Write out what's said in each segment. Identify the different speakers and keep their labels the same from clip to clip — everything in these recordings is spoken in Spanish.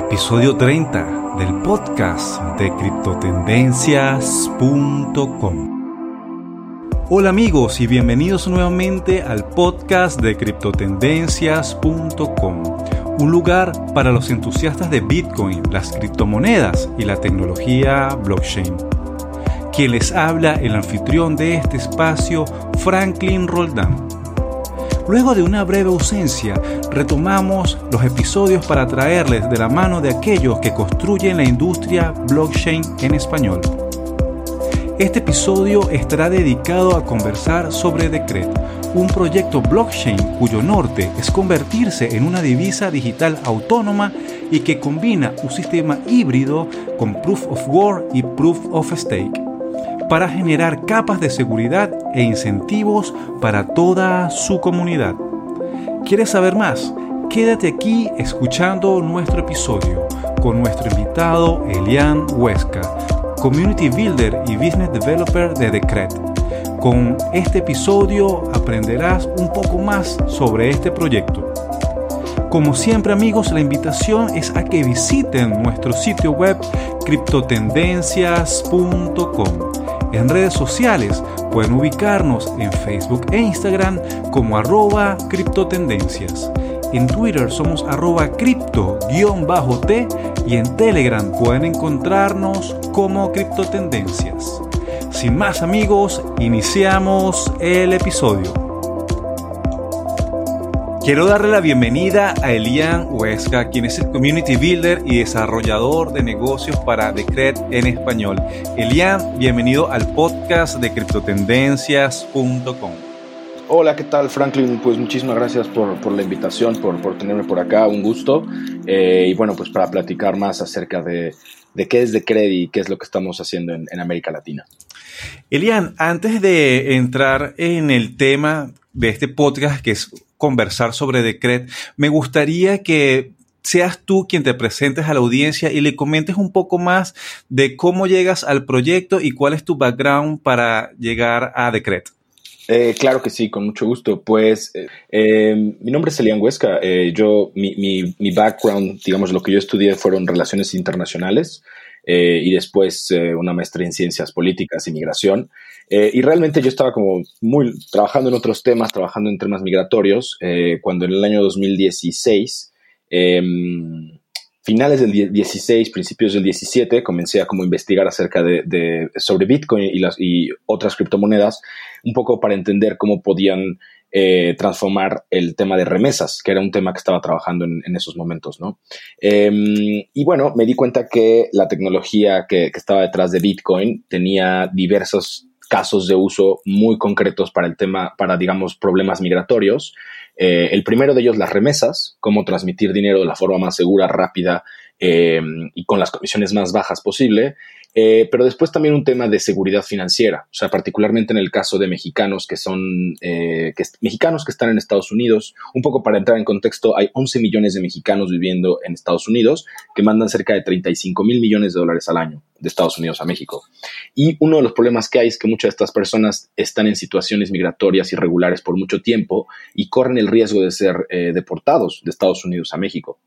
Speaker 1: episodio 30 del podcast de criptotendencias.com. Hola amigos y bienvenidos nuevamente al podcast de criptotendencias.com, un lugar para los entusiastas de Bitcoin, las criptomonedas y la tecnología blockchain. Quien les habla el anfitrión de este espacio, Franklin Roldán Luego de una breve ausencia, retomamos los episodios para traerles de la mano de aquellos que construyen la industria blockchain en español. Este episodio estará dedicado a conversar sobre Decret, un proyecto blockchain cuyo norte es convertirse en una divisa digital autónoma y que combina un sistema híbrido con Proof of Work y Proof of Stake para generar capas de seguridad e incentivos para toda su comunidad. ¿Quieres saber más? Quédate aquí escuchando nuestro episodio con nuestro invitado Elian Huesca, Community Builder y Business Developer de Decret. Con este episodio aprenderás un poco más sobre este proyecto. Como siempre amigos, la invitación es a que visiten nuestro sitio web criptotendencias.com en redes sociales pueden ubicarnos en Facebook e Instagram como arroba criptotendencias. En Twitter somos arroba cripto-t y en Telegram pueden encontrarnos como criptotendencias. Sin más amigos, iniciamos el episodio. Quiero darle la bienvenida a Elian Huesca, quien es el Community Builder y desarrollador de negocios para Decret en español. Elian, bienvenido al podcast de criptotendencias.com.
Speaker 2: Hola, ¿qué tal Franklin? Pues muchísimas gracias por, la invitación, por, por, tenerme por acá, un gusto. Eh, y bueno, pues para platicar más acerca de, qué es Decret y qué es lo que estamos haciendo en, en América Latina.
Speaker 1: Elian, antes de entrar en el tema de este podcast, que es conversar sobre Decret, me gustaría que seas tú quien te presentes a la audiencia y le comentes un poco más de cómo llegas al proyecto y cuál es tu background para llegar a Decret.
Speaker 2: Eh, claro que sí, con mucho gusto. Pues eh, eh, mi nombre es Elian Huesca. yo, mi, mi, mi, background, digamos, lo que yo estudié fueron relaciones internacionales y después una maestría en ciencias políticas y migración. Eh, y realmente yo estaba como muy trabajando en otros temas, trabajando en temas migratorios, eh, cuando en el año 2016, em, finales del 16, principios del 17, comencé a como investigar acerca de, sobre Bitcoin y, las, y otras criptomonedas, un poco para entender cómo podían eh, transformar el tema de remesas, que era un tema que estaba trabajando en, esos momentos, ¿no? Em, y bueno, me di cuenta que la tecnología que, que, estaba detrás de Bitcoin tenía diversos casos de uso muy concretos para el tema, para, digamos, problemas migratorios. Eh, el primero de ellos, las remesas, cómo transmitir dinero de la forma más segura, rápida eh, y con las comisiones más bajas posible. Eh, pero después también un tema de seguridad financiera, o sea, particularmente en el caso de mexicanos que son eh, mexicanos que están en Estados Unidos. Un poco para entrar en contexto, hay 11 millones de mexicanos viviendo en Estados Unidos que mandan cerca de 35 mil millones de dólares al año de Estados Unidos a México. Y uno de los problemas que hay es que muchas de estas personas están en situaciones migratorias irregulares por mucho tiempo y corren el riesgo de ser eh, deportados de Estados Unidos a México.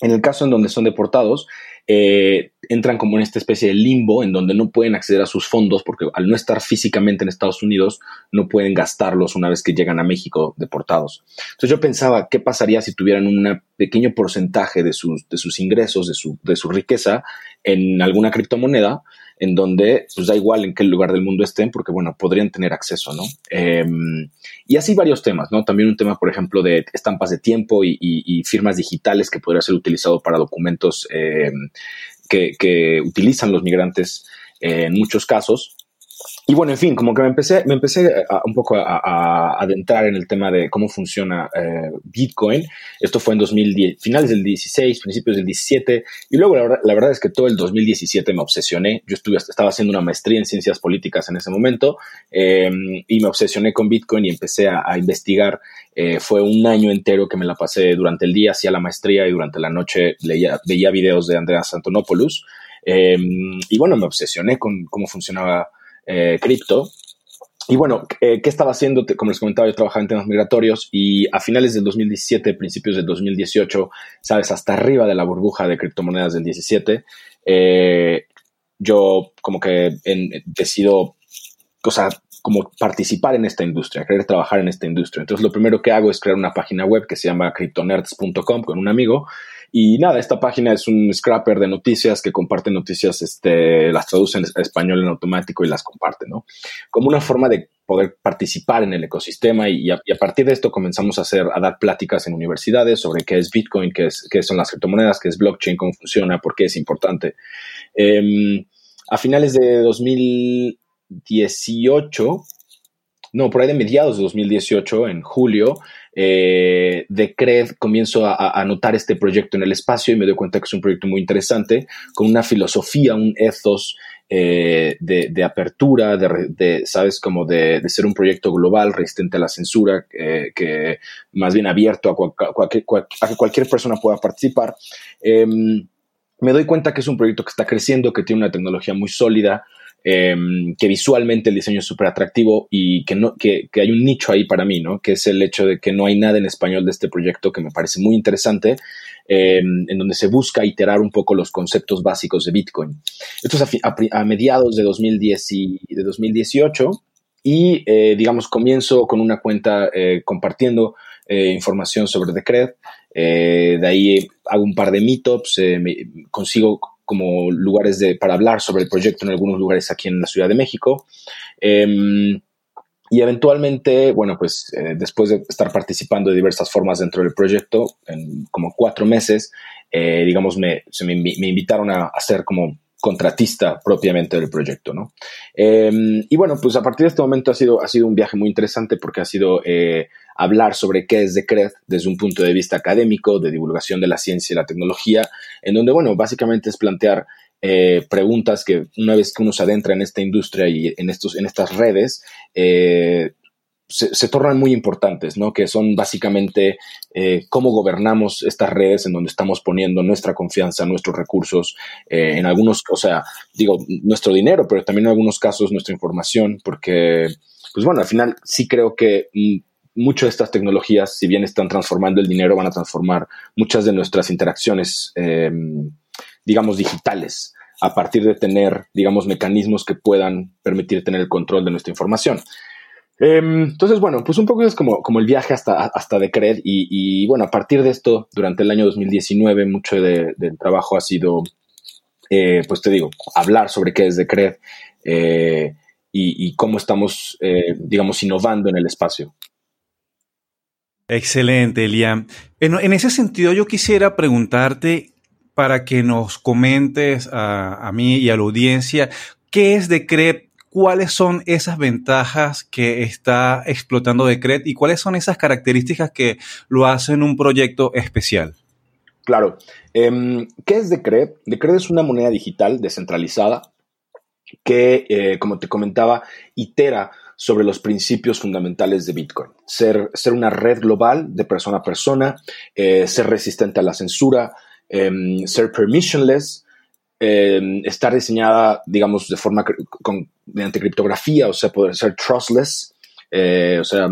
Speaker 2: En el caso en donde son deportados, eh, entran como en esta especie de limbo en donde no pueden acceder a sus fondos porque al no estar físicamente en Estados Unidos no pueden gastarlos una vez que llegan a México deportados. Entonces yo pensaba, ¿qué pasaría si tuvieran un pequeño porcentaje de sus, de sus ingresos, de su, de su riqueza en alguna criptomoneda? En donde pues da igual en qué lugar del mundo estén, porque bueno, podrían tener acceso, ¿no? Em, y así varios temas, ¿no? También un tema, por ejemplo, de estampas de tiempo y, firmas digitales que podría ser utilizado para documentos em, que, que, utilizan los migrantes eh, en muchos casos. Y bueno, en fin, como que me empecé, me empecé un poco a, adentrar en el tema de cómo funciona eh, Bitcoin. Esto fue en 2010, finales del 16, principios del 17. Y luego la verdad, es que todo el 2017 me obsesioné. Yo estuve, estaba haciendo una maestría en ciencias políticas en ese momento eh, y me obsesioné con Bitcoin y empecé a, investigar. Eh, fue un año entero que me la pasé durante el día, hacía la maestría y durante la noche leía, veía videos de Andreas Antonopoulos. y bueno, me obsesioné con cómo funcionaba eh, cripto. y bueno, ¿qué estaba haciendo? Como les comentaba, yo trabajaba en temas migratorios y a finales del 2017, principios del 2018, sabes, hasta arriba de la burbuja de criptomonedas del 17, yo como que decido, o como participar en esta industria, querer trabajar en esta industria. Entonces, lo primero que hago es crear una página web que se llama cryptonerds.com con un amigo. Y nada, esta página es un scrapper de noticias que comparte noticias, este, las traduce en español en automático y las comparte, ¿no? Como una forma de poder participar en el ecosistema y a, partir de esto comenzamos a hacer, a dar pláticas en universidades sobre qué es Bitcoin, qué, es, qué son las criptomonedas, qué es blockchain, cómo funciona, por qué es importante. Em, a finales de 2000 18, no, por ahí de mediados de 2018, en julio, eh, de CRED comienzo a, notar este proyecto en el espacio y me doy cuenta que es un proyecto muy interesante, con una filosofía, un ethos eh, de, apertura, de, ¿sabes? Como de, ser un proyecto global, resistente a la censura, que más bien abierto a, que cualquier persona pueda participar. Em, me doy cuenta que es un proyecto que está creciendo, que tiene una tecnología muy sólida, Em, que visualmente el diseño es súper atractivo y que, no, que, hay un nicho ahí para mí, ¿no? Que es el hecho de que no hay nada en español de este proyecto que me parece muy interesante, em, en donde se busca iterar un poco los conceptos básicos de Bitcoin. Esto es a, mediados de, 2010 y, de 2018 y, eh, digamos, comienzo con una cuenta eh, compartiendo eh, información sobre Decred. de ahí hago un par de meetups, consigo como lugares de, para hablar sobre el proyecto en algunos lugares aquí en la Ciudad de México. Em, y eventualmente, bueno, pues eh, después de estar participando de diversas formas dentro del proyecto, en como cuatro meses, eh, digamos, me, me, invitaron a, ser como contratista propiamente del proyecto, ¿no? Em, y bueno, pues a partir de este momento ha sido, ha sido un viaje muy interesante porque ha sido eh, hablar sobre qué es Decred desde un punto de vista académico, de divulgación de la ciencia y la tecnología, en donde, bueno, básicamente es plantear eh, preguntas que una vez que uno se adentra en esta industria y en, estos, en estas redes, eh, se, tornan muy importantes, ¿no? Que son básicamente eh, cómo gobernamos estas redes en donde estamos poniendo nuestra confianza, nuestros recursos, en algunos, o sea, digo, nuestro dinero, pero también en algunos casos nuestra información, porque, pues bueno, al final sí creo que mm, muchas de estas tecnologías, si bien están transformando el dinero, van a transformar muchas de nuestras interacciones, em, digamos, digitales, a partir de tener, digamos, mecanismos que puedan permitir tener el control de nuestra información. Em, entonces, bueno, pues un poco es como, como el viaje hasta, hasta Decred y, bueno, a partir de esto, durante el año 2019, mucho del trabajo ha sido, eh, pues te digo, hablar sobre qué es Decred eh, y, y, cómo estamos, eh, digamos, innovando en el espacio.
Speaker 1: Excelente, Elian. En, ese sentido, yo quisiera preguntarte para que nos comentes a, mí y a la audiencia qué es Decret, cuáles son esas ventajas que está explotando Decret y cuáles son esas características que lo hacen un proyecto especial.
Speaker 2: Claro. Em, ¿Qué es Decret? Decret es una moneda digital descentralizada que, eh, como te comentaba, itera sobre los principios fundamentales de Bitcoin. Ser, ser una red global de persona a persona, eh, ser resistente a la censura, em, ser permissionless, em, estar diseñada, digamos, de forma con, mediante criptografía, o sea, poder ser trustless, eh, o sea,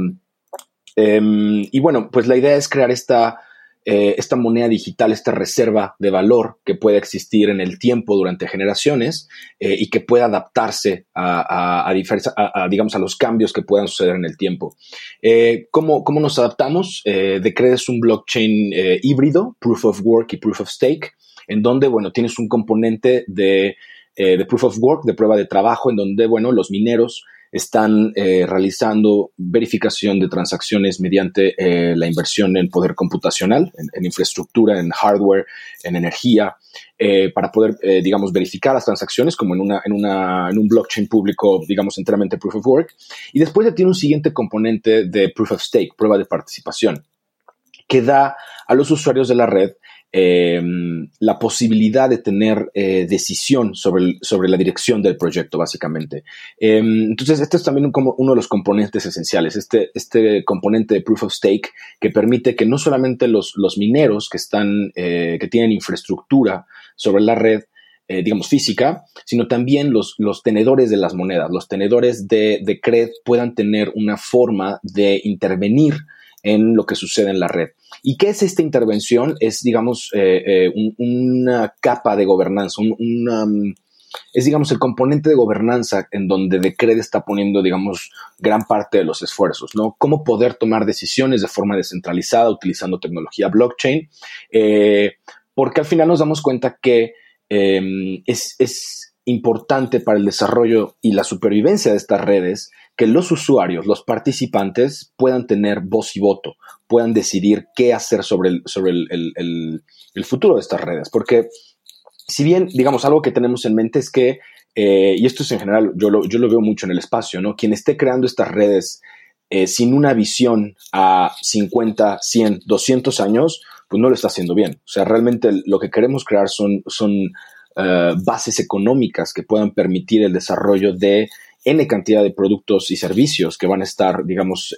Speaker 2: em, y bueno, pues la idea es crear esta eh, esta moneda digital, esta reserva de valor que pueda existir en el tiempo durante generaciones eh, y que pueda adaptarse a, digamos, a los cambios que puedan suceder en el tiempo. Eh, ¿cómo, nos adaptamos? Decred es un blockchain híbrido, proof of work y proof of stake, en donde, bueno, tienes un componente de, de proof of work, de prueba de trabajo, en donde, bueno, los mineros están eh, realizando verificación de transacciones mediante eh, la inversión en poder computacional, en, infraestructura, en hardware, en energía, eh, para poder, digamos, verificar las transacciones como en, una, en, una, en un blockchain público, digamos, enteramente proof of work. Y después tiene un siguiente componente de proof of stake, prueba de participación, que da a los usuarios de la red Em, la posibilidad de tener eh, decisión sobre, sobre la dirección del proyecto, básicamente. Em, entonces, este es también como uno de los componentes esenciales, este, este componente de proof of stake que permite que no solamente los, los mineros que están, eh, que tienen infraestructura sobre la red, digamos, física, sino también los, los tenedores de las monedas, los tenedores de, de CRED puedan tener una forma de intervenir en lo que sucede en la red. ¿Y qué es esta intervención? Es, digamos, una capa de gobernanza, un, es, digamos, el componente de gobernanza en donde Decred está poniendo, digamos, gran parte de los esfuerzos, ¿no? Cómo poder tomar decisiones de forma descentralizada utilizando tecnología blockchain, eh, porque al final nos damos cuenta que em, es importante para el desarrollo y la supervivencia de estas redes que los usuarios, los participantes puedan tener voz y voto, puedan decidir qué hacer sobre el, sobre el futuro de estas redes, porque si bien, digamos, algo que tenemos en mente es que, eh, y esto es en general, yo lo, yo lo veo mucho en el espacio, ¿no? Quien esté creando estas redes eh, sin una visión a 50, 100, 200 años, pues no lo está haciendo bien. O sea, realmente lo que queremos crear son, son eh, bases económicas que puedan permitir el desarrollo de N cantidad de productos y servicios que van a estar, digamos,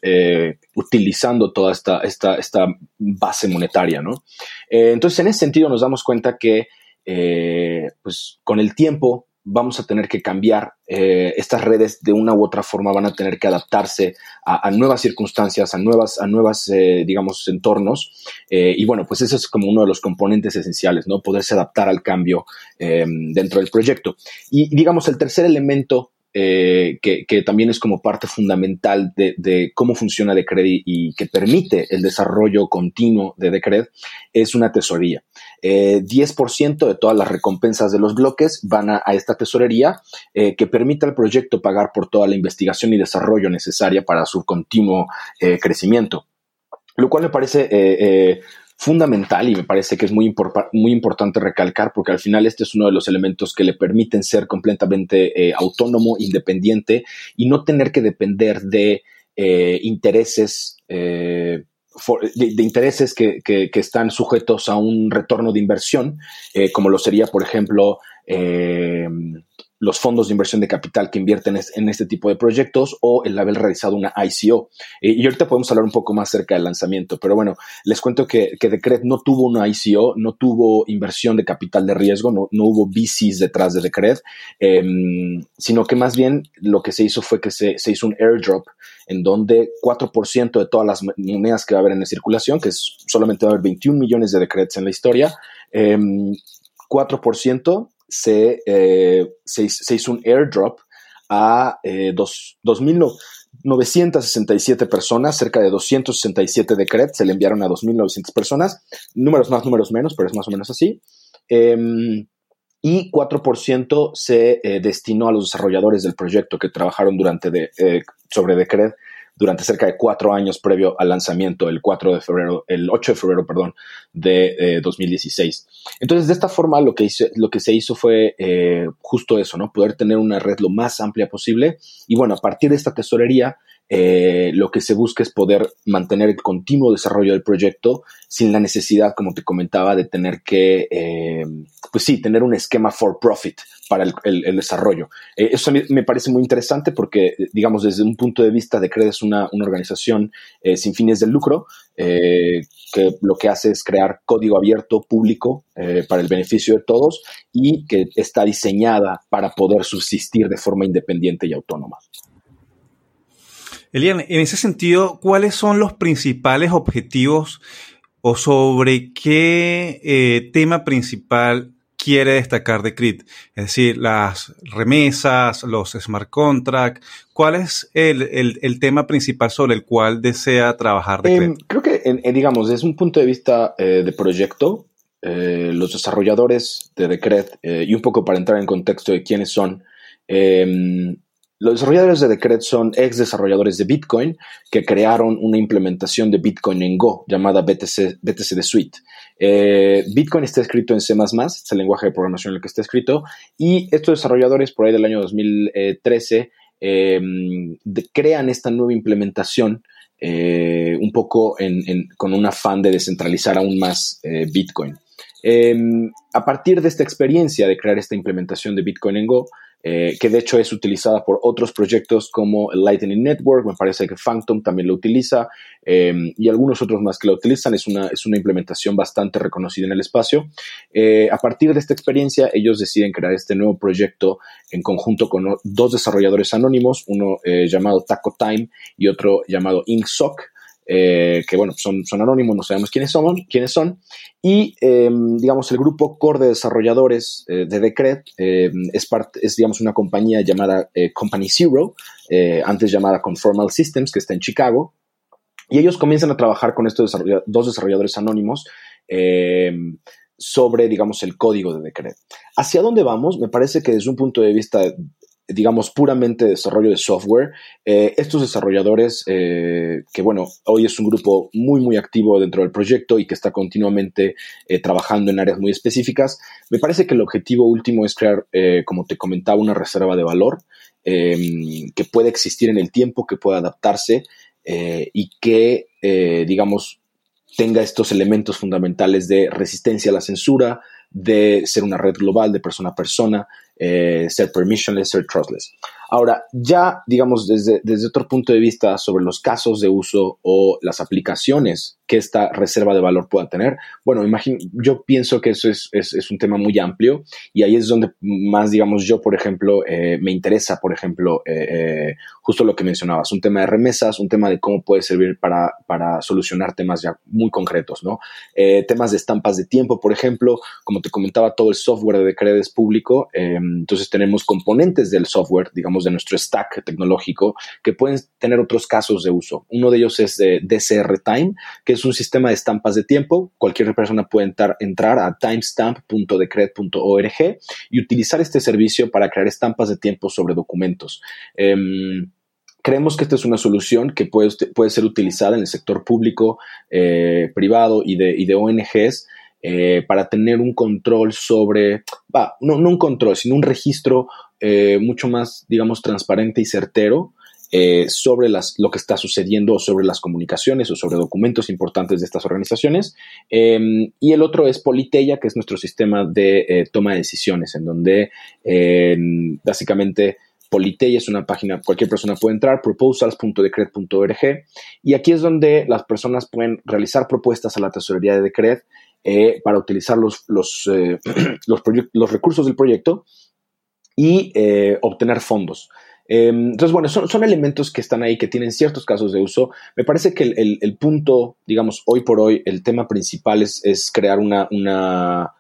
Speaker 2: utilizando toda esta, esta, esta base monetaria, ¿no? entonces, en ese sentido, nos damos cuenta que eh, pues con el tiempo vamos a tener que cambiar. Eh, estas redes de una u otra forma van a tener que adaptarse a, nuevas circunstancias, a nuevas, a nuevas eh, digamos, entornos. y bueno, pues ese es como uno de los componentes esenciales, ¿no? Poderse adaptar al cambio dentro del proyecto. Y digamos, el tercer elemento eh, que, también es como parte fundamental de, cómo funciona Decred y, que permite el desarrollo continuo de Decred, es una tesorería. 10% eh, de todas las recompensas de los bloques van a, esta tesorería eh, que permite al proyecto pagar por toda la investigación y desarrollo necesaria para su continuo crecimiento. Lo cual me parece fundamental y me parece que es muy, muy importante recalcar porque al final este es uno de los elementos que le permiten ser completamente eh, autónomo, independiente y no tener que depender de eh, intereses. Eh, de, intereses que, que, están sujetos a un retorno de inversión, como lo sería, por ejemplo, los fondos de inversión de capital que invierten en este tipo de proyectos o el haber realizado una ICO. Eh, y ahorita podemos hablar un poco más acerca del lanzamiento, pero bueno, les cuento que, que Decred no tuvo una ICO, no tuvo inversión de capital de riesgo, no, no hubo VCs detrás de Decred, em, sino que más bien lo que se hizo fue que se, se hizo un airdrop en donde 4% de todas las monedas que va a haber en circulación, que es, solamente va a haber 21 millones de Decreds en la historia, 4% em, eh, se, se, hizo un airdrop a eh, 2.967 personas, cerca de 267 decrets se le enviaron a 2.900 personas, números más, números menos, pero es más o menos así. Em, y 4% se eh, destinó a los desarrolladores del proyecto que trabajaron durante de, eh, sobre Decred durante cerca de cuatro años previo al lanzamiento el 4 de febrero, el 8 de febrero, perdón, de 2016. Eh, Entonces, de esta forma, lo que, lo que se hizo fue eh, justo eso, ¿no? Poder tener una red lo más amplia posible. Y bueno, a partir de esta tesorería, eh, lo que se busca es poder mantener el continuo desarrollo del proyecto sin la necesidad, como te comentaba, de tener que, eh, pues sí, tener un esquema for profit para el, desarrollo. Eh, eso me parece muy interesante porque, digamos, desde un punto de vista de CRED es una, una organización sin fines de lucro que lo que hace es crear código abierto, público, para el beneficio de todos y que está diseñada para poder subsistir de forma independiente y autónoma.
Speaker 1: Elian, en ese sentido, ¿cuáles son los principales objetivos o sobre qué eh, tema principal quiere destacar de CRIT? Es decir, las remesas, los smart contracts. ¿Cuál es el, tema principal sobre el cual desea trabajar de
Speaker 2: em, creo que, digamos, desde un punto de vista eh, de proyecto, eh, los desarrolladores de Decret, y un poco para entrar en contexto de quiénes son, em, los desarrolladores de Decred son ex desarrolladores de Bitcoin que crearon una implementación de Bitcoin en Go llamada BTC, de Suite. Eh, Bitcoin está escrito en C++, es el lenguaje de programación en el que está escrito, y estos desarrolladores por ahí del año 2013 eh, crean esta nueva implementación eh, un poco con un afán de descentralizar aún más Bitcoin. a partir de esta experiencia de crear esta implementación de Bitcoin en Go, eh, que de hecho es utilizada por otros proyectos como el Lightning Network, me parece que Phantom también lo utiliza em, y algunos otros más que lo utilizan. Es una, es una implementación bastante reconocida en el espacio. Eh, a partir de esta experiencia, ellos deciden crear este nuevo proyecto en conjunto con dos desarrolladores anónimos, uno llamado Taco Time y otro llamado InkSock. Eh, que bueno, son, son anónimos, no sabemos quiénes son, quiénes son. Y, em, digamos, el grupo core de desarrolladores eh, de Decret em, es, parte, es, digamos, una compañía llamada eh, Company Zero, antes llamada Conformal Systems, que está en Chicago. Y ellos comienzan a trabajar con estos dos desarrolladores anónimos sobre, digamos, el código de Decret. ¿Hacia dónde vamos? Me parece que desde un punto de vista digamos, puramente desarrollo de software. Eh, estos desarrolladores, eh, que bueno, hoy es un grupo muy, muy activo dentro del proyecto y que está continuamente eh, trabajando en áreas muy específicas, me parece que el objetivo último es crear, como te comentaba, una reserva de valor em, que pueda existir en el tiempo, que pueda adaptarse y que, digamos, tenga estos elementos fundamentales de resistencia a la censura, de ser una red global de persona a persona, eh, ser permissionless, ser trustless. Ahora, ya, digamos, desde, desde otro punto de vista sobre los casos de uso o las aplicaciones que esta reserva de valor pueda tener, bueno, imagino, yo pienso que eso es, es, un tema muy amplio y ahí es donde más, digamos, yo, por ejemplo, eh, me interesa, por ejemplo, eh, justo lo que mencionabas, un tema de remesas, un tema de cómo puede servir para, para solucionar temas ya muy concretos, ¿no? temas de estampas de tiempo, por ejemplo, como te comentaba, todo el software de Decred es público, entonces tenemos componentes del software, digamos, de nuestro stack tecnológico, que pueden tener otros casos de uso. Uno de ellos es de DCR Time, que es un sistema de estampas de tiempo. Cualquier persona puede entrar, a timestamp.decred.org y utilizar este servicio para crear estampas de tiempo sobre documentos. Em, creemos que esta es una solución que puede, ser utilizada en el sector público, eh, privado y de, ONGs eh, para tener un control sobre, no, no, un control, sino un registro eh, mucho más, digamos, transparente y certero eh, sobre las, lo que está sucediendo sobre las comunicaciones o sobre documentos importantes de estas organizaciones. Em, y el otro es Politeia, que es nuestro sistema de eh, toma de decisiones, en donde em, básicamente Politeia es una página, cualquier persona puede entrar, proposals.decred.org, y aquí es donde las personas pueden realizar propuestas a la tesorería de Decred para utilizar los, los, los, recursos del proyecto y eh, obtener fondos. Em, entonces, bueno, son, elementos que están ahí, que tienen ciertos casos de uso. Me parece que el, punto, digamos, hoy por hoy, el tema principal es, crear una, una,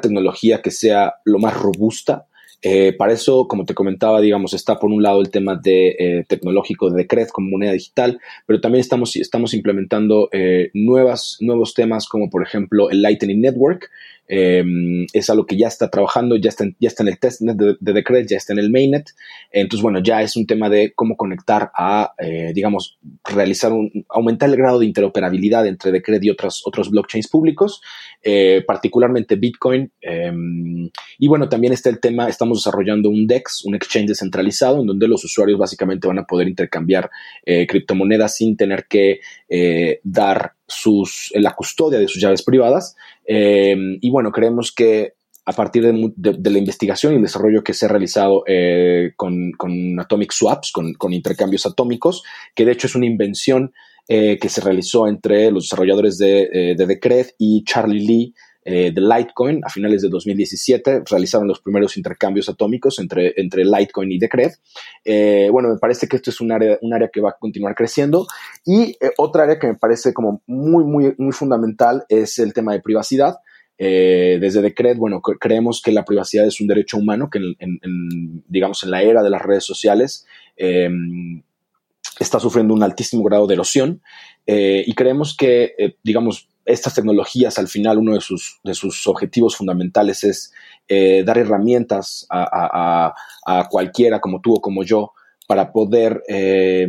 Speaker 2: tecnología que sea lo más robusta. Eh, para eso, como te comentaba, digamos, está por un lado el tema de, eh, tecnológico de Decred como moneda digital, pero también estamos, estamos implementando nuevas, nuevos temas como, por ejemplo, el Lightning Network, Em, es algo que ya está trabajando, ya está, ya está en el testnet de, de Decred, ya está en el mainnet. Entonces, bueno, ya es un tema de cómo conectar a, eh, digamos, realizar un, aumentar el grado de interoperabilidad entre Decred y otros, otros blockchains públicos, eh, particularmente Bitcoin. Em, y bueno, también está el tema, estamos desarrollando un DEX, un exchange descentralizado, en donde los usuarios básicamente van a poder intercambiar eh, criptomonedas sin tener que dar sus, la custodia de sus llaves privadas. Eh, y bueno, creemos que a partir de, la investigación y el desarrollo que se ha realizado eh, con, Atomic Swaps, con, intercambios atómicos, que de hecho es una invención eh, que se realizó entre los desarrolladores de, de Decred y Charlie Lee, eh, de Litecoin a finales de 2017. Realizaron los primeros intercambios atómicos entre, entre Litecoin y Decred. Eh, bueno, me parece que esto es un área, un área que va a continuar creciendo. Y eh, otra área que me parece como muy, muy, muy fundamental es el tema de privacidad. desde Decred, bueno, creemos que la privacidad es un derecho humano que, en, digamos, en la era de las redes sociales está sufriendo un altísimo grado de erosión y creemos que, digamos, estas tecnologías, al final, uno de sus, de sus objetivos fundamentales es eh, dar herramientas a, cualquiera como tú o como yo para poder eh,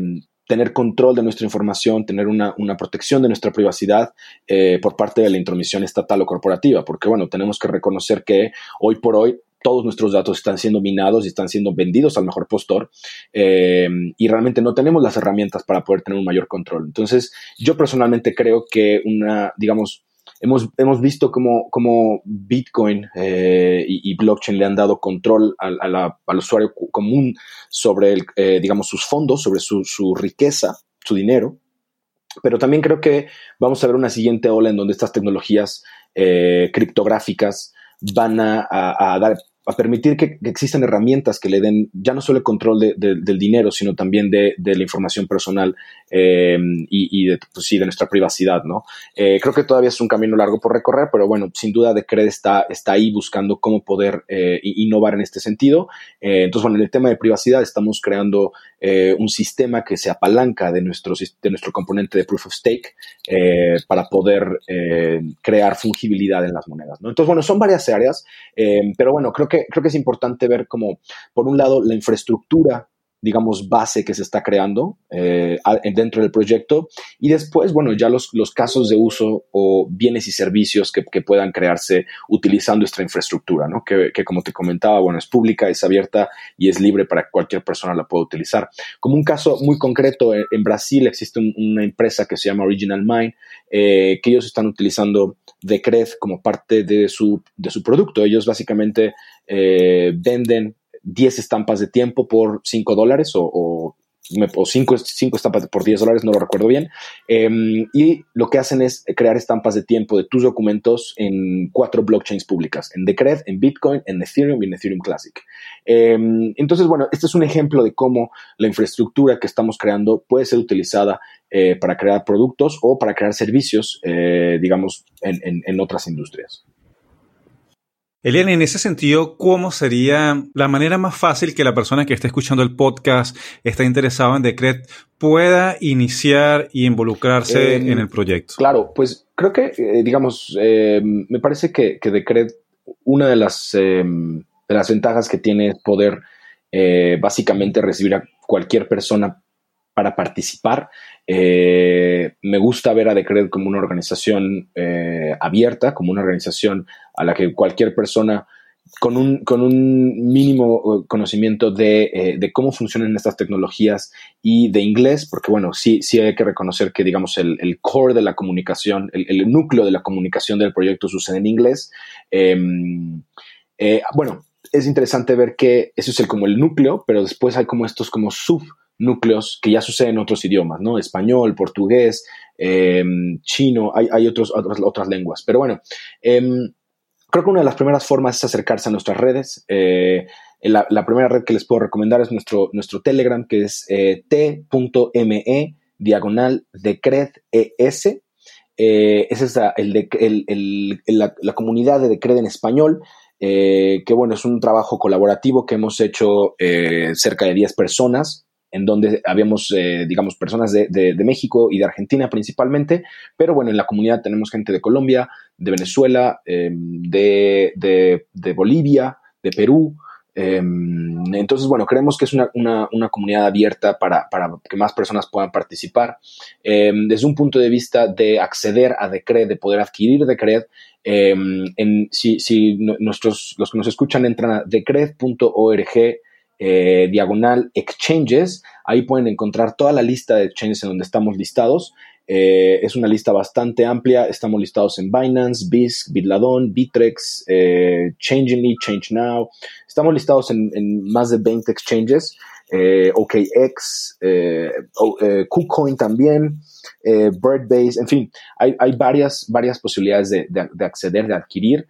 Speaker 2: tener control de nuestra información, tener una, protección de nuestra privacidad eh, por parte de la intromisión estatal o corporativa, porque bueno, tenemos que reconocer que hoy por hoy todos nuestros datos están siendo minados y están siendo vendidos al mejor postor eh, y realmente no tenemos las herramientas para poder tener un mayor control. Entonces, yo personalmente creo que una, digamos, hemos, hemos visto como, como Bitcoin eh, y, blockchain le han dado control al, usuario común sobre, el, eh, digamos, sus fondos, sobre su, su riqueza, su dinero. Pero también creo que vamos a ver una siguiente ola en donde estas tecnologías criptográficas van a, a, dar a permitir que, existan herramientas que le den ya no solo el control del dinero, sino también de, la información personal eh, y, de, pues sí, de nuestra privacidad, ¿no? Eh, creo que todavía es un camino largo por recorrer, pero bueno, sin duda Decred está, está ahí buscando cómo poder eh, innovar en este sentido. entonces, bueno, en el tema de privacidad estamos creando un sistema que se apalanca de nuestro, de nuestro componente de proof of stake para poder crear fungibilidad en las monedas. Entonces, bueno, son varias áreas, pero bueno, creo que creo que es importante ver como, por un lado, la infraestructura digamos, base que se está creando eh, dentro del proyecto y después, bueno, ya los, los casos de uso o bienes y servicios que, puedan crearse utilizando esta infraestructura, ¿no? Que, como te comentaba, bueno, es pública, es abierta y es libre para que cualquier persona la pueda utilizar. Como un caso muy concreto, en, Brasil existe una empresa que se llama Original Mind, eh, que ellos están utilizando Decred como parte de su, de su producto. Ellos básicamente eh, venden 10 estampas de tiempo por 5 dólares o, 5, estampas por 10 dólares, no lo recuerdo bien. Em, y lo que hacen es crear estampas de tiempo de tus documentos en cuatro blockchains públicas, en Decred, en Bitcoin, en Ethereum y en Ethereum Classic. Em, entonces, bueno, este es un ejemplo de cómo la infraestructura que estamos creando puede ser utilizada eh, para crear productos o para crear servicios, eh, digamos, en otras industrias.
Speaker 1: Elian, en ese sentido, ¿cómo sería la manera más fácil que la persona que está escuchando el podcast, está interesada en Decret, pueda iniciar y involucrarse em, en el proyecto?
Speaker 2: Claro, pues creo que, eh, digamos, em, me parece que, que, Decret, una de las, em, de las ventajas que tiene es poder eh, básicamente recibir a cualquier persona para participar. Eh, me gusta ver a Decred como una organización eh, abierta, como una organización a la que cualquier persona con un, con un mínimo eh, conocimiento de, cómo funcionan estas tecnologías y de inglés, porque bueno, sí, sí hay que reconocer que digamos el, core de la comunicación, el, núcleo de la comunicación del proyecto sucede en inglés. Em, bueno, es interesante ver que eso es el, como el núcleo, pero después hay como estos como sub núcleos que ya suceden en otros idiomas, ¿no? Español, portugués, em, chino, hay, hay otros, otras, otras lenguas. Pero bueno, em, creo que una de las primeras formas es acercarse a nuestras redes. Eh, la, primera red que les puedo recomendar es nuestro, nuestro Telegram, que es eh, t.me diagonal decred es. Eh, esa es la, la, comunidad de Decred en español. que bueno, es un trabajo colaborativo que hemos hecho cerca de 10 personas en donde habíamos, eh, digamos, personas de, México y de Argentina principalmente, pero bueno, en la comunidad tenemos gente de Colombia, de Venezuela, em, de, Bolivia, de Perú. Em, entonces, bueno, creemos que es una, comunidad abierta para, que más personas puedan participar. Em, desde un punto de vista de acceder a Decred, de poder adquirir Decred, si, si nuestros, los que nos escuchan entran a decred.org eh, diagonal exchanges. Ahí pueden encontrar toda la lista de exchanges en donde estamos listados. Eh, es una lista bastante amplia. Estamos listados en Binance, BISC, Bitladon, Bitrex, eh, Changingly, ChangeNow. Estamos listados en, más de 20 exchanges. OKX, KuCoin también, Birdbase, en fin, hay, varias, varias posibilidades de, de acceder, de adquirir.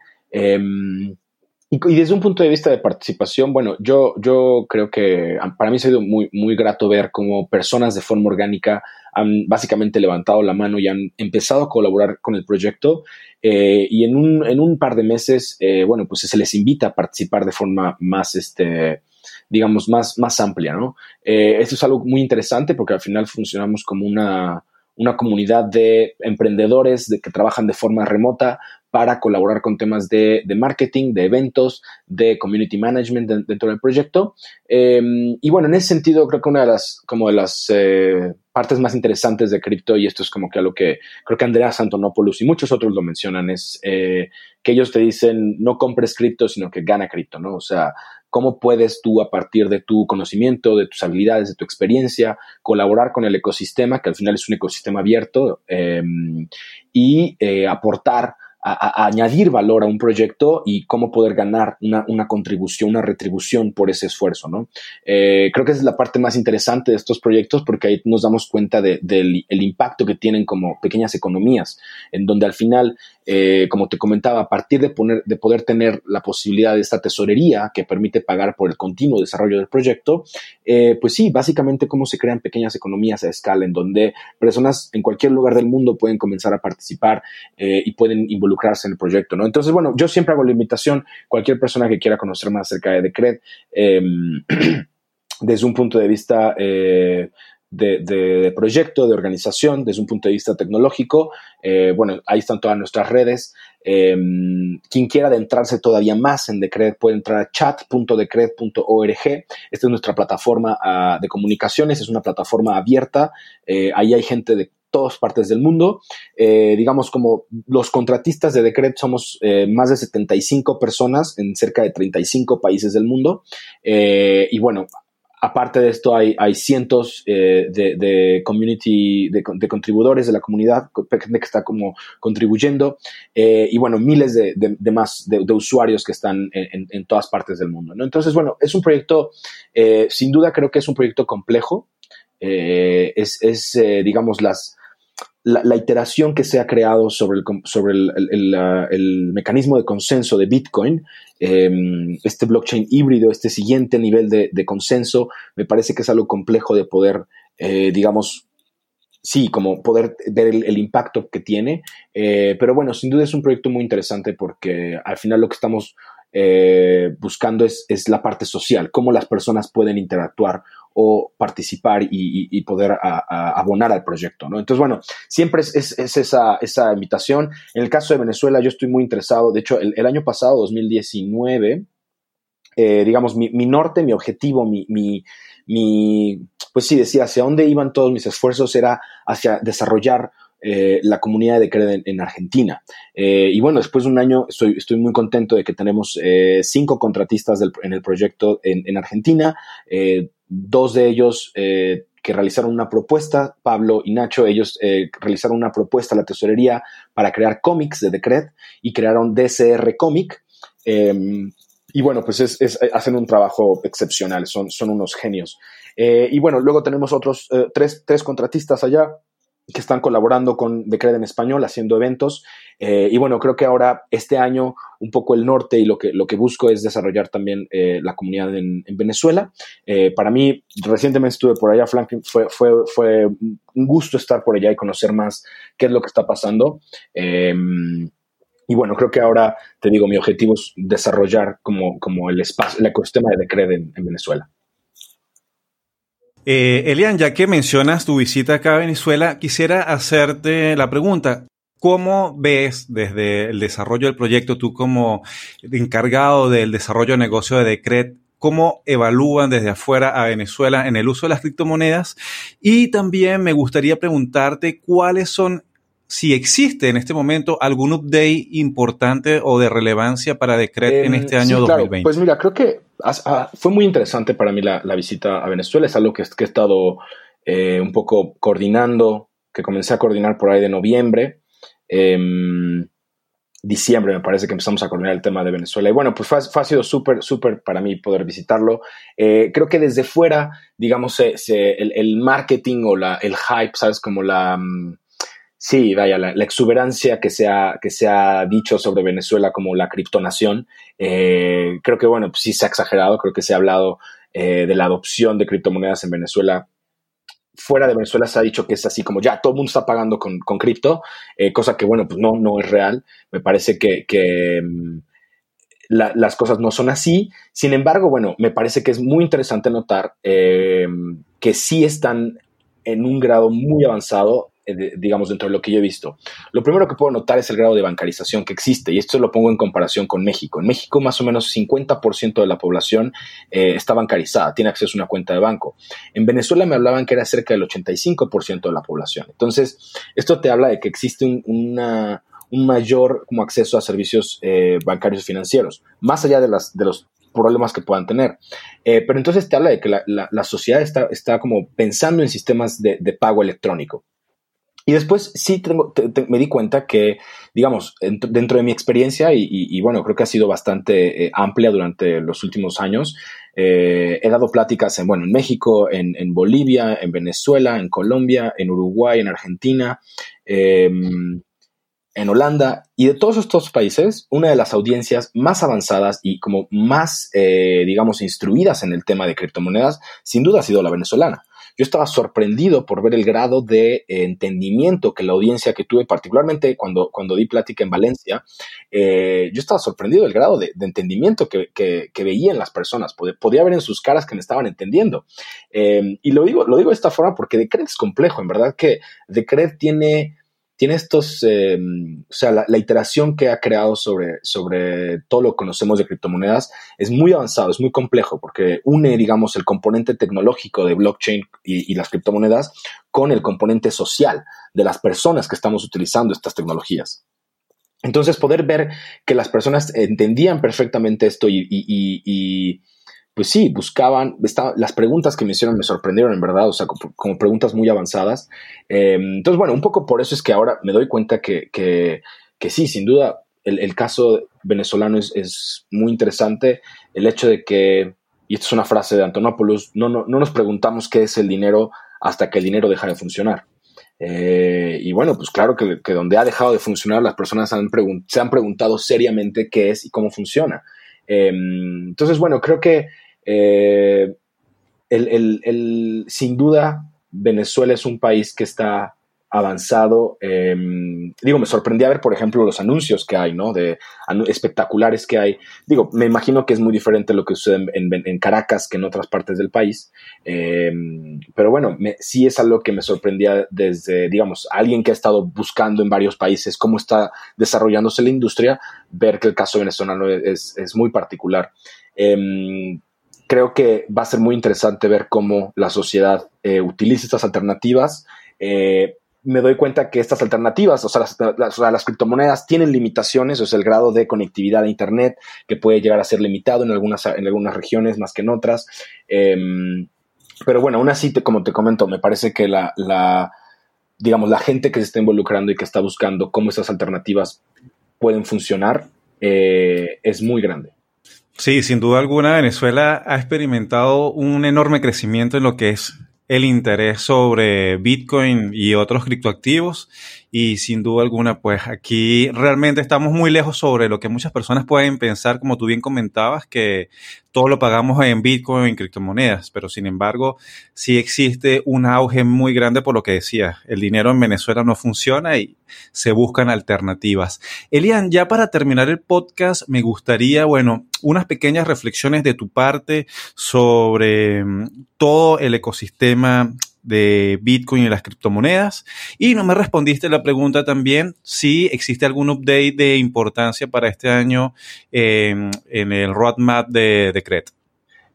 Speaker 2: Em, y, desde un punto de vista de participación, bueno, yo, yo creo que para mí ha sido muy, muy grato ver cómo personas de forma orgánica han básicamente levantado la mano y han empezado a colaborar con el proyecto. Eh, y en un, en un, par de meses, eh, bueno, pues se les invita a participar de forma más, este, digamos, más, más amplia, ¿no? Eh, esto es algo muy interesante porque al final funcionamos como una, una comunidad de emprendedores de que trabajan de forma remota para colaborar con temas de, marketing, de eventos, de community management dentro del proyecto. Em, y bueno, en ese sentido, creo que una de las, como de las eh, partes más interesantes de cripto, y esto es como que a lo que creo que Andreas Antonopoulos y muchos otros lo mencionan, es eh, que ellos te dicen no compres cripto, sino que gana cripto, ¿no? O sea, cómo puedes tú a partir de tu conocimiento, de tus habilidades, de tu experiencia, colaborar con el ecosistema, que al final es un ecosistema abierto, em, y eh, aportar a, añadir valor a un proyecto y cómo poder ganar una, contribución, una retribución por ese esfuerzo, ¿no? Eh, creo que esa es la parte más interesante de estos proyectos porque ahí nos damos cuenta del impacto que tienen como pequeñas economías, en donde al final eh, como te comentaba, a partir de, poner, de poder tener la posibilidad de esta tesorería que permite pagar por el continuo desarrollo del proyecto, eh, pues sí, básicamente cómo se crean pequeñas economías a escala en donde personas en cualquier lugar del mundo pueden comenzar a participar eh, y pueden involucrarse en el proyecto, ¿no? Entonces, bueno, yo siempre hago la invitación, cualquier persona que quiera conocer más acerca de Decred, em, desde un punto de vista de, proyecto, de organización, desde un punto de vista tecnológico. Eh, bueno, ahí están todas nuestras redes. Em, quien quiera adentrarse todavía más en Decred puede entrar a chat.decred.org. Esta es nuestra plataforma ah, de comunicaciones, es una plataforma abierta. Eh, ahí hay gente de todas partes del mundo. Eh, digamos, como los contratistas de Decred somos más de 75 personas en cerca de 35 países del mundo. y bueno, Aparte de esto, hay, hay cientos eh, de, community, de, contribuidores de la comunidad, gente que está como contribuyendo, eh, y bueno, miles de, más de, usuarios que están en, todas partes del mundo. ¿no? Entonces, bueno, es un proyecto, eh, sin duda creo que es un proyecto complejo. es, es digamos, las, la, iteración que se ha creado sobre el, sobre el, mecanismo de consenso de Bitcoin, em, este blockchain híbrido, este siguiente nivel de, consenso, me parece que es algo complejo de poder, eh, digamos, sí, como poder ver el, impacto que tiene. Eh, pero bueno, sin duda es un proyecto muy interesante porque al final lo que estamos eh, buscando es, es, la parte social, cómo las personas pueden interactuar o participar y, poder abonar al proyecto, ¿no? Entonces, bueno, siempre es, esa, invitación. En el caso de Venezuela, yo estoy muy interesado. De hecho, el, año pasado, 2019, eh, digamos, mi, norte, mi objetivo, mi, pues sí, decía, hacia dónde iban todos mis esfuerzos era hacia desarrollar eh, la comunidad de Cred en, Argentina. Eh, y bueno, después de un año estoy, muy contento de que tenemos cinco contratistas en el proyecto en, en Argentina dos de ellos eh, que realizaron una propuesta, Pablo y Nacho, ellos eh, realizaron una propuesta a la tesorería para crear cómics de Decret y crearon DCR Comic. Em, y bueno, pues es, hacen un trabajo excepcional, son, son unos genios. Eh, y bueno, luego tenemos otros tres, tres contratistas allá que están colaborando con Decred en Español, haciendo eventos. Eh, y bueno, creo que ahora este año un poco el norte y lo que, lo que busco es desarrollar también eh, la comunidad en, Venezuela. Eh, para mí, recientemente estuve por allá, Franklin, fue, fue, fue un gusto estar por allá y conocer más qué es lo que está pasando. Em, y bueno, creo que ahora, te digo, mi objetivo es desarrollar como, como el espacio, el ecosistema de Decred en Venezuela.
Speaker 1: Eh, Elian, ya que mencionas tu visita acá a Venezuela, quisiera hacerte la pregunta. ¿Cómo ves desde el desarrollo del proyecto, tú como encargado del desarrollo de negocio de Decret, cómo evalúan desde afuera a Venezuela en el uso de las criptomonedas? Y también me gustaría preguntarte cuáles son si existe en este momento algún update importante o de relevancia para Decret en em, este año 2020.
Speaker 2: Pues mira, creo que fue muy interesante para mí la, visita a Venezuela. Es algo que, he estado eh, un poco coordinando, que comencé a coordinar por ahí de noviembre. Em, diciembre me parece que empezamos a coordinar el tema de Venezuela. Y bueno, pues fue, ha sido súper, súper para mí poder visitarlo. Eh, creo que desde fuera, digamos, el, marketing o la, el hype, ¿sabes? Como la... Mm, Sí, vaya, la, exuberancia que se, ha, que se ha dicho sobre Venezuela como la criptonación, eh, creo que, bueno, pues sí se ha exagerado, creo que se ha hablado eh, de la adopción de criptomonedas en Venezuela. Fuera de Venezuela se ha dicho que es así como ya todo el mundo está pagando con, cripto, eh, cosa que, bueno, pues no, no es real. Me parece que, que mm, las cosas no son así. Sin embargo, bueno, me parece que es muy interesante notar que sí están en un grado muy avanzado digamos, dentro de lo que yo he visto. Lo primero que puedo notar es el grado de bancarización que existe, y esto lo pongo en comparación con México. En México, más o menos 50% de la población eh, está bancarizada, tiene acceso a una cuenta de banco. En Venezuela me hablaban que era cerca del 85% de la población. Entonces, esto te habla de que existe un, mayor como acceso a servicios eh, bancarios financieros, más allá de, los problemas que puedan tener. Eh, pero entonces te habla de que la, sociedad está, está, como pensando en sistemas de, pago electrónico. Y después sí me di cuenta que, digamos, dentro de mi experiencia, y, bueno, creo que ha sido bastante eh, amplia durante los últimos años, eh, he dado pláticas en, bueno, en México, en, en, Bolivia, en Venezuela, en Colombia, en Uruguay, en Argentina, em, en Holanda y de todos estos países, una de las audiencias más avanzadas y como más, eh, digamos, instruidas en el tema de criptomonedas, sin duda ha sido la venezolana. Yo estaba sorprendido por ver el grado de entendimiento que la audiencia que tuve, particularmente cuando, cuando di plática en Valencia, eh, yo estaba sorprendido del grado de, entendimiento que, que, veía en las personas. Podía, ver en sus caras que me estaban entendiendo. Eh, y lo digo, lo digo de esta forma porque Decred es complejo. En verdad que Decred tiene tiene estos, em, o sea, la, iteración que ha creado sobre, sobre todo lo que conocemos de criptomonedas es muy avanzado, es muy complejo, porque une, digamos, el componente tecnológico de blockchain y, las criptomonedas con el componente social de las personas que estamos utilizando estas tecnologías. Entonces, poder ver que las personas entendían perfectamente esto y pues sí, buscaban, las preguntas que me hicieron me sorprendieron en verdad, o sea, como, preguntas muy avanzadas. Em, entonces, bueno, un poco por eso es que ahora me doy cuenta que, que, sí, sin duda, el, caso venezolano es, muy interesante. El hecho de que, y esto es una frase de Antonopoulos, no, no, nos preguntamos qué es el dinero hasta que el dinero deja de funcionar. Eh, y bueno, pues claro que, donde ha dejado de funcionar, las personas se han preguntado seriamente qué es y cómo funciona. Em, entonces, bueno, creo que eh, el, sin duda, Venezuela es un país que está avanzado. Em, digo, me sorprendí a ver, por ejemplo, los anuncios que hay, ¿no? De espectaculares que hay. Digo, me imagino que es muy diferente lo que sucede en, Caracas que en otras partes del país. Em, pero bueno, sí es algo que me sorprendía desde, digamos, alguien que ha estado buscando en varios países cómo está desarrollándose la industria, ver que el caso venezolano es, es muy particular. Em, creo que va a ser muy interesante ver cómo la sociedad eh, utiliza estas alternativas. Eh, me doy cuenta que estas alternativas, o sea, las, criptomonedas tienen limitaciones, o sea, el grado de conectividad a Internet que puede llegar a ser limitado en algunas, en algunas regiones más que en otras. Em, pero bueno, aún así, como te comento, me parece que la, la, digamos, la gente que se está involucrando y que está buscando cómo estas alternativas pueden funcionar eh, es muy grande.
Speaker 1: Sí, sin duda alguna, Venezuela ha experimentado un enorme crecimiento en lo que es el interés sobre Bitcoin y otros criptoactivos y sin duda alguna, pues aquí realmente estamos muy lejos sobre lo que muchas personas pueden pensar, como tú bien comentabas, que todo lo pagamos en Bitcoin en criptomonedas, pero sin embargo, sí existe un auge muy grande por lo que decía, el dinero en Venezuela no funciona y se buscan alternativas. Elian, ya para terminar el podcast, me gustaría, bueno, unas pequeñas reflexiones de tu parte sobre mm, todo el ecosistema de Bitcoin y las criptomonedas. Y no me respondiste la pregunta también si existe algún update de importancia para este año en el roadmap de Decret.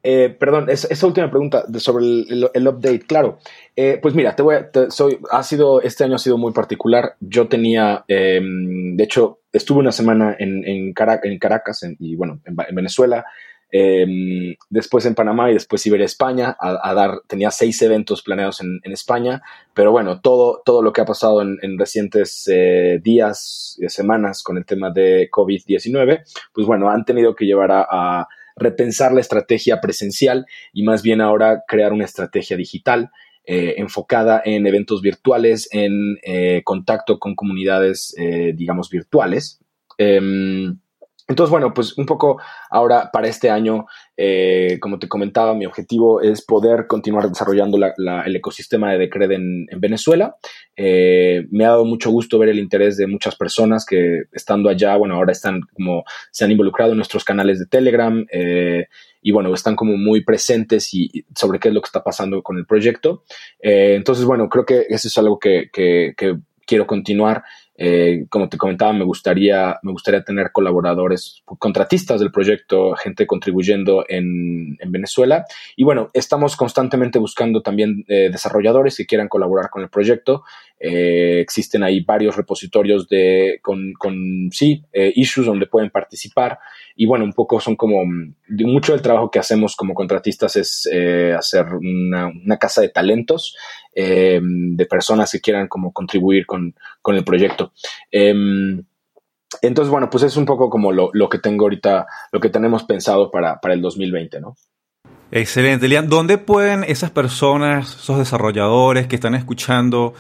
Speaker 2: Eh, perdón, esa, última pregunta sobre el, update, claro. Eh, pues mira, te voy soy, ha sido, este año ha sido muy particular. Yo tenía, em, de hecho, estuve una semana en, en, Caracas y bueno, en, Venezuela, em, después en Panamá y después iba a España a, dar, tenía seis eventos planeados en, España, pero bueno, todo, todo lo que ha pasado en, recientes eh, días, semanas con el tema de COVID-19, pues bueno, han tenido que llevar a repensar la estrategia presencial y más bien ahora crear una estrategia digital eh, enfocada en eventos virtuales, en eh, contacto con comunidades, eh, digamos, virtuales. Entonces, bueno, pues un poco ahora para este año, eh, como te comentaba, mi objetivo es poder continuar desarrollando el ecosistema de Decred en, Venezuela. Eh, me ha dado mucho gusto ver el interés de muchas personas que estando allá, bueno, ahora están como, se han involucrado en nuestros canales de Telegram eh, y bueno, están como muy presentes y, sobre qué es lo que está pasando con el proyecto. entonces, bueno, creo que eso es algo que quiero continuar Eh, como te comentaba, me gustaría, me gustaría tener colaboradores, contratistas del proyecto, gente contribuyendo en, Venezuela. Y bueno, estamos constantemente buscando también eh, desarrolladores que quieran colaborar con el proyecto. Eh, existen ahí varios repositorios de, con, con sí, issues donde pueden participar. Y bueno, un poco son como, mucho del trabajo que hacemos como contratistas es hacer una, una casa de talentos de personas que quieran como contribuir con, con el proyecto. Em, entonces, bueno, pues es un poco como lo, que tengo ahorita, lo que tenemos pensado para, el 2020, ¿no?
Speaker 1: Excelente, Lian. ¿Dónde pueden esas personas, esos desarrolladores que están escuchando,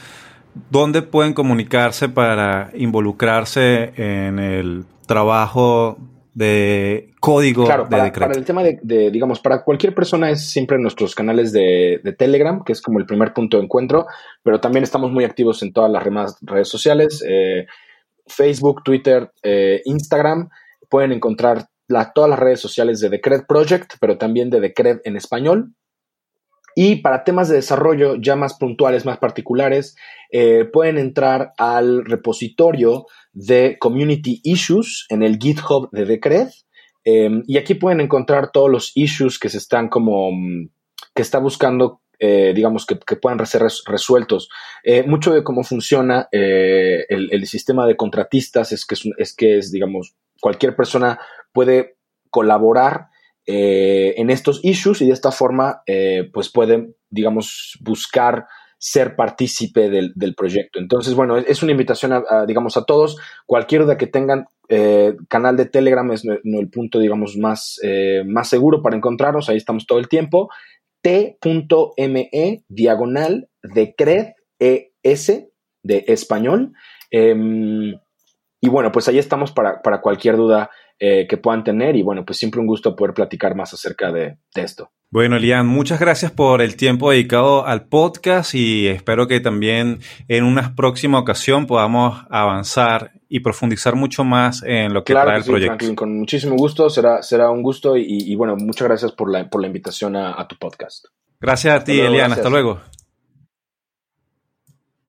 Speaker 1: dónde pueden comunicarse para involucrarse en el trabajo de código
Speaker 2: claro,
Speaker 1: de
Speaker 2: para, Para el tema de, digamos, para cualquier persona es siempre nuestros canales de, Telegram, que es como el primer punto de encuentro, pero también estamos muy activos en todas las demás redes sociales, eh, Facebook, Twitter, eh, Instagram. Pueden encontrar todas las redes sociales de Decred Project, pero también de Decred en español. Y para temas de desarrollo ya más puntuales, más particulares, eh, pueden entrar al repositorio de Community Issues en el GitHub de Decred. Em, y aquí pueden encontrar todos los issues que se están como, mm, que está buscando, eh, digamos, que, puedan ser resueltos. Eh, mucho de cómo funciona el, sistema de contratistas es que es, que es, digamos, cualquier persona puede colaborar eh, en estos issues y de esta forma eh, pues pueden, digamos, buscar ser partícipe del, proyecto. Entonces, bueno, es una invitación, a, digamos, a todos. Cualquier duda que tengan, eh, canal de Telegram es el punto, digamos, más, más seguro para encontrarnos. Ahí estamos todo el tiempo. T.me diagonal de CRED ES de español. Em, y bueno, pues ahí estamos para, para cualquier duda eh, que puedan tener y bueno, pues siempre un gusto poder platicar más acerca de, esto.
Speaker 1: Bueno, Elian, muchas gracias por el tiempo dedicado al podcast y espero que también en una próxima ocasión podamos avanzar y profundizar mucho más en lo que trae el proyecto.
Speaker 2: con muchísimo gusto, será, será un gusto y, bueno, muchas gracias por la, por la invitación a, tu podcast.
Speaker 1: Gracias a ti, Elian, hasta luego.